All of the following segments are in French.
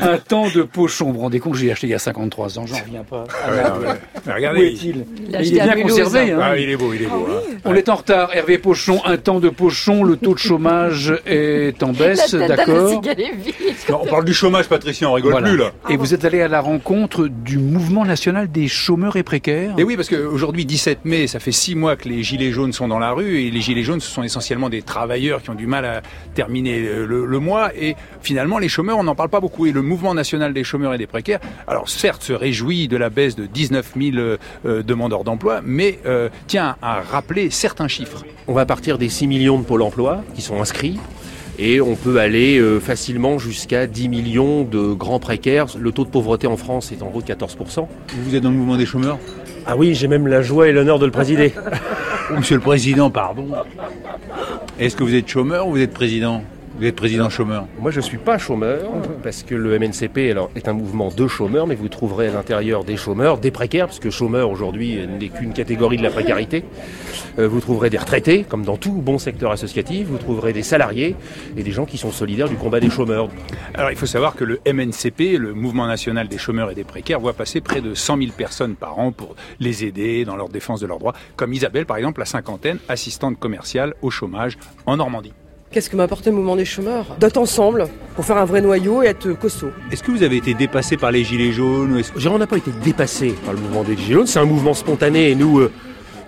Un temps de pochon. Vous vous rendez compte, j'ai acheté il y a 53 ans, j'en reviens pas. Ah ouais, ouais. Mais Où regardez, est-il Il est bien Mulhouse. conservé. Hein ah, il est beau, il est beau. hein. On est en retard. Hervé Pochon, un temps de pochon. Le taux de chômage est en baisse, d'accord on parle du chômage, Patricia, on rigole Voilà. plus là. Et vous êtes allé à la rencontre du mouvement national des chômeurs et précaires Et oui, parce qu'aujourd'hui, 17 mai, ça fait six mois que les gilets jaunes sont dans la rue, et les gilets jaunes, ce sont essentiellement des travailleurs qui ont du mal à terminer le, le mois, et finalement, les chômeurs, on n'en parle pas beaucoup, et le mouvement national des chômeurs et des précaires, alors certes, se réjouit de la baisse de 19 000 euh, demandeurs d'emploi, mais euh, tient à rappeler certains chiffres. On va partir des 6 millions de Pôle emploi qui sont inscrits. Et on peut aller euh, facilement jusqu'à 10 millions de grands précaires. Le taux de pauvreté en France est en gros de 14%. Vous êtes dans le mouvement des chômeurs? Ah oui, j'ai même la joie et l'honneur de le présider. Monsieur le Président, pardon. Est-ce que vous êtes chômeur ou vous êtes président? Vous êtes président chômeur Moi, je suis pas chômeur parce que le MNCP alors, est un mouvement de chômeurs, mais vous trouverez à l'intérieur des chômeurs, des précaires, parce que chômeur aujourd'hui n'est qu'une catégorie de la précarité. Euh, vous trouverez des retraités, comme dans tout bon secteur associatif. Vous trouverez des salariés et des gens qui sont solidaires du combat des chômeurs. Alors il faut savoir que le MNCP, le Mouvement national des chômeurs et des précaires, voit passer près de 100 000 personnes par an pour les aider dans leur défense de leurs droits, comme Isabelle par exemple, la cinquantaine, assistante commerciale au chômage en Normandie. Qu'est-ce que m'a apporté le mouvement des chômeurs? D'être ensemble pour faire un vrai noyau et être costaud. Est-ce que vous avez été dépassé par les gilets jaunes? Dirais, on n'a pas été dépassé par le mouvement des Gilets jaunes. C'est un mouvement spontané et nous, euh,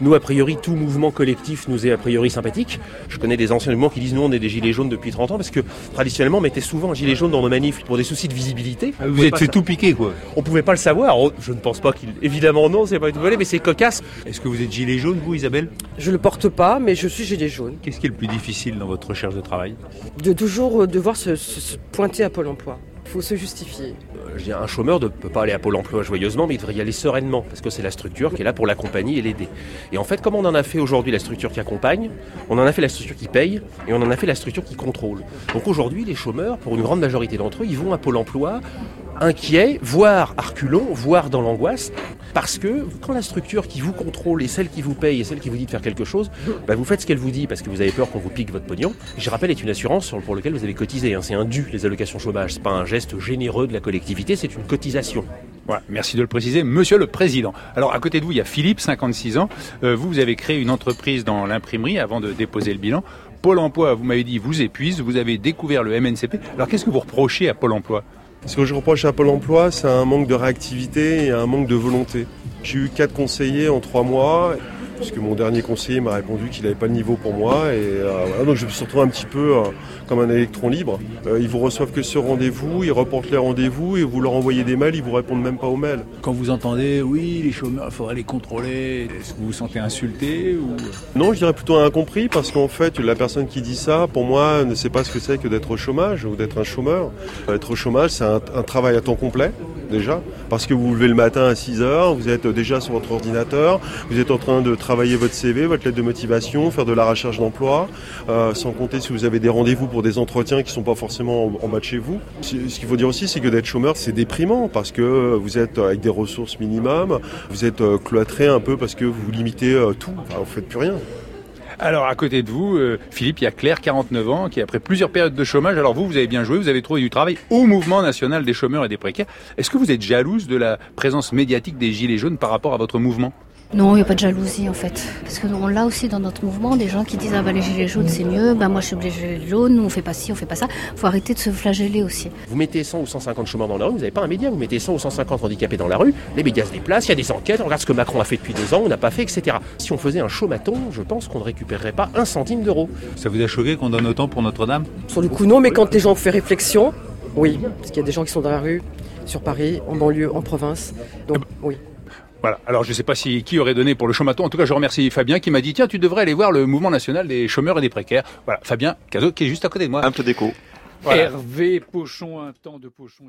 nous, a priori, tout mouvement collectif nous est a priori sympathique. Je connais des anciens mouvements qui disent nous, on est des Gilets jaunes depuis 30 ans parce que traditionnellement, on mettait souvent un gilet jaune dans nos manifs pour des soucis de visibilité. On Vous pouvait êtes pas fait sa- tout piquer quoi On pouvait pas le savoir. Oh, Je ne pense pas qu'il. Évidemment, non, c'est pas du tout volé, mais c'est cocasse. Est-ce que vous êtes gilet jaune vous Isabelle? Je le porte pas, mais je suis gilet jaune. Qu'est-ce qui est le plus difficile dans votre recherche de travail? De toujours euh, devoir se, se- se pointer à Pôle emploi. Il faut se justifier. Euh, Un chômeur ne peut pas aller à Pôle emploi joyeusement, mais il devrait y aller sereinement, parce que c'est la structure qui est là pour l'accompagner et l'aider. Et en fait, comme on en a fait aujourd'hui la structure qui accompagne, on en a fait la structure qui paye, et on en a fait la structure qui contrôle. Donc aujourd'hui, les chômeurs, pour une grande majorité d'entre eux, ils vont à Pôle emploi inquiets, voire à reculons, voire dans l'angoisse, parce que quand la structure qui vous contrôle est celle qui vous paye et celle qui vous dit de faire quelque chose, bah vous faites ce qu'elle vous dit parce que vous avez peur qu'on vous pique votre pognon. Je rappelle, est une assurance sur- pour laquelle vous avez cotisé. hein. C'est un dû, les allocations chômage. C'est pas un geste généreux de la collectivité, c'est une cotisation. Merci de le préciser, Monsieur le Président. Alors à côté de vous, il y a Philippe, 56 ans. Euh, vous, vous avez créé une entreprise dans l'imprimerie avant de déposer le bilan. Pôle Emploi, vous m'avez dit, vous épuise. Vous avez découvert le MNCP. Alors qu'est-ce que vous reprochez à Pôle Emploi? Ce que je reproche à Pôle emploi, c'est un manque de réactivité et un manque de volonté. J'ai eu quatre conseillers en trois mois, puisque mon dernier conseiller m'a répondu qu'il n'avait pas le niveau pour moi. Et euh, voilà, donc je me suis retrouvé un petit peu euh, comme un électron libre. Euh, ils vous reçoivent que ce rendez-vous, ils reportent les rendez-vous et vous leur envoyez des mails, ils vous répondent même pas aux mails. Quand vous entendez, oui, les chômeurs, il faudrait les contrôler, est-ce que vous vous sentez insulté ou... Non, je dirais plutôt incompris parce qu'en fait, la personne qui dit ça, pour moi, ne sait pas ce que c'est que d'être au chômage ou d'être un chômeur. Être au chômage, c'est un, un travail à temps complet, déjà, parce que vous vous levez le matin à 6 heures, vous êtes déjà sur votre ordinateur, vous êtes en train de travailler votre CV, votre lettre de motivation, faire de la recherche d'emploi, euh, sans compter si vous avez des rendez-vous pour des entretiens qui sont pas forcément en, bas de chez vous. Ce qu'il faut dire aussi, c'est que d'être chômeur, c'est déprimant parce que vous êtes avec des ressources minimum, vous êtes euh, cloîtré un peu parce que vous limitez euh, tout, vous faites plus rien. Alors à côté de vous, euh, Philippe, il y a Claire, 49 ans, qui après plusieurs périodes de chômage, alors vous, vous avez bien joué, vous avez trouvé du travail au mouvement national des chômeurs et des précaires. Est-ce que vous êtes jalouse de la présence médiatique des Gilets jaunes par rapport à votre mouvement? Non, il n'y a pas de jalousie en fait. Parce qu'on l'a aussi dans notre mouvement, des gens qui disent Ah bah les gilets jaunes c'est mieux, bah moi je suis les gilets jaunes, nous on fait pas ci, on fait pas ça. faut arrêter de se flageller aussi. Vous mettez 100 ou 150 chômeurs dans la rue, vous n'avez pas un média, vous mettez 100 ou 150 handicapés dans la rue, les médias se déplacent, il y a des enquêtes, on regarde ce que Macron a fait depuis deux ans, on n'a pas fait, etc. Si on faisait un chômaton, je pense qu'on ne récupérerait pas un centime d'euro. Ça vous a choqué qu'on donne autant pour Notre-Dame? Sur le coup, non, mais quand les gens font réflexion, oui. Parce qu'il y a des gens qui sont dans la rue, sur Paris, en banlieue, en province. Donc, oui. Voilà. Alors, je ne sais pas si qui aurait donné pour le chômaton. En tout cas, je remercie Fabien qui m'a dit tiens, tu devrais aller voir le mouvement national des chômeurs et des précaires. Voilà, Fabien Cazot qui est juste à côté de moi. Un peu d'écho. Voilà. Hervé Pochon, un temps de pochon.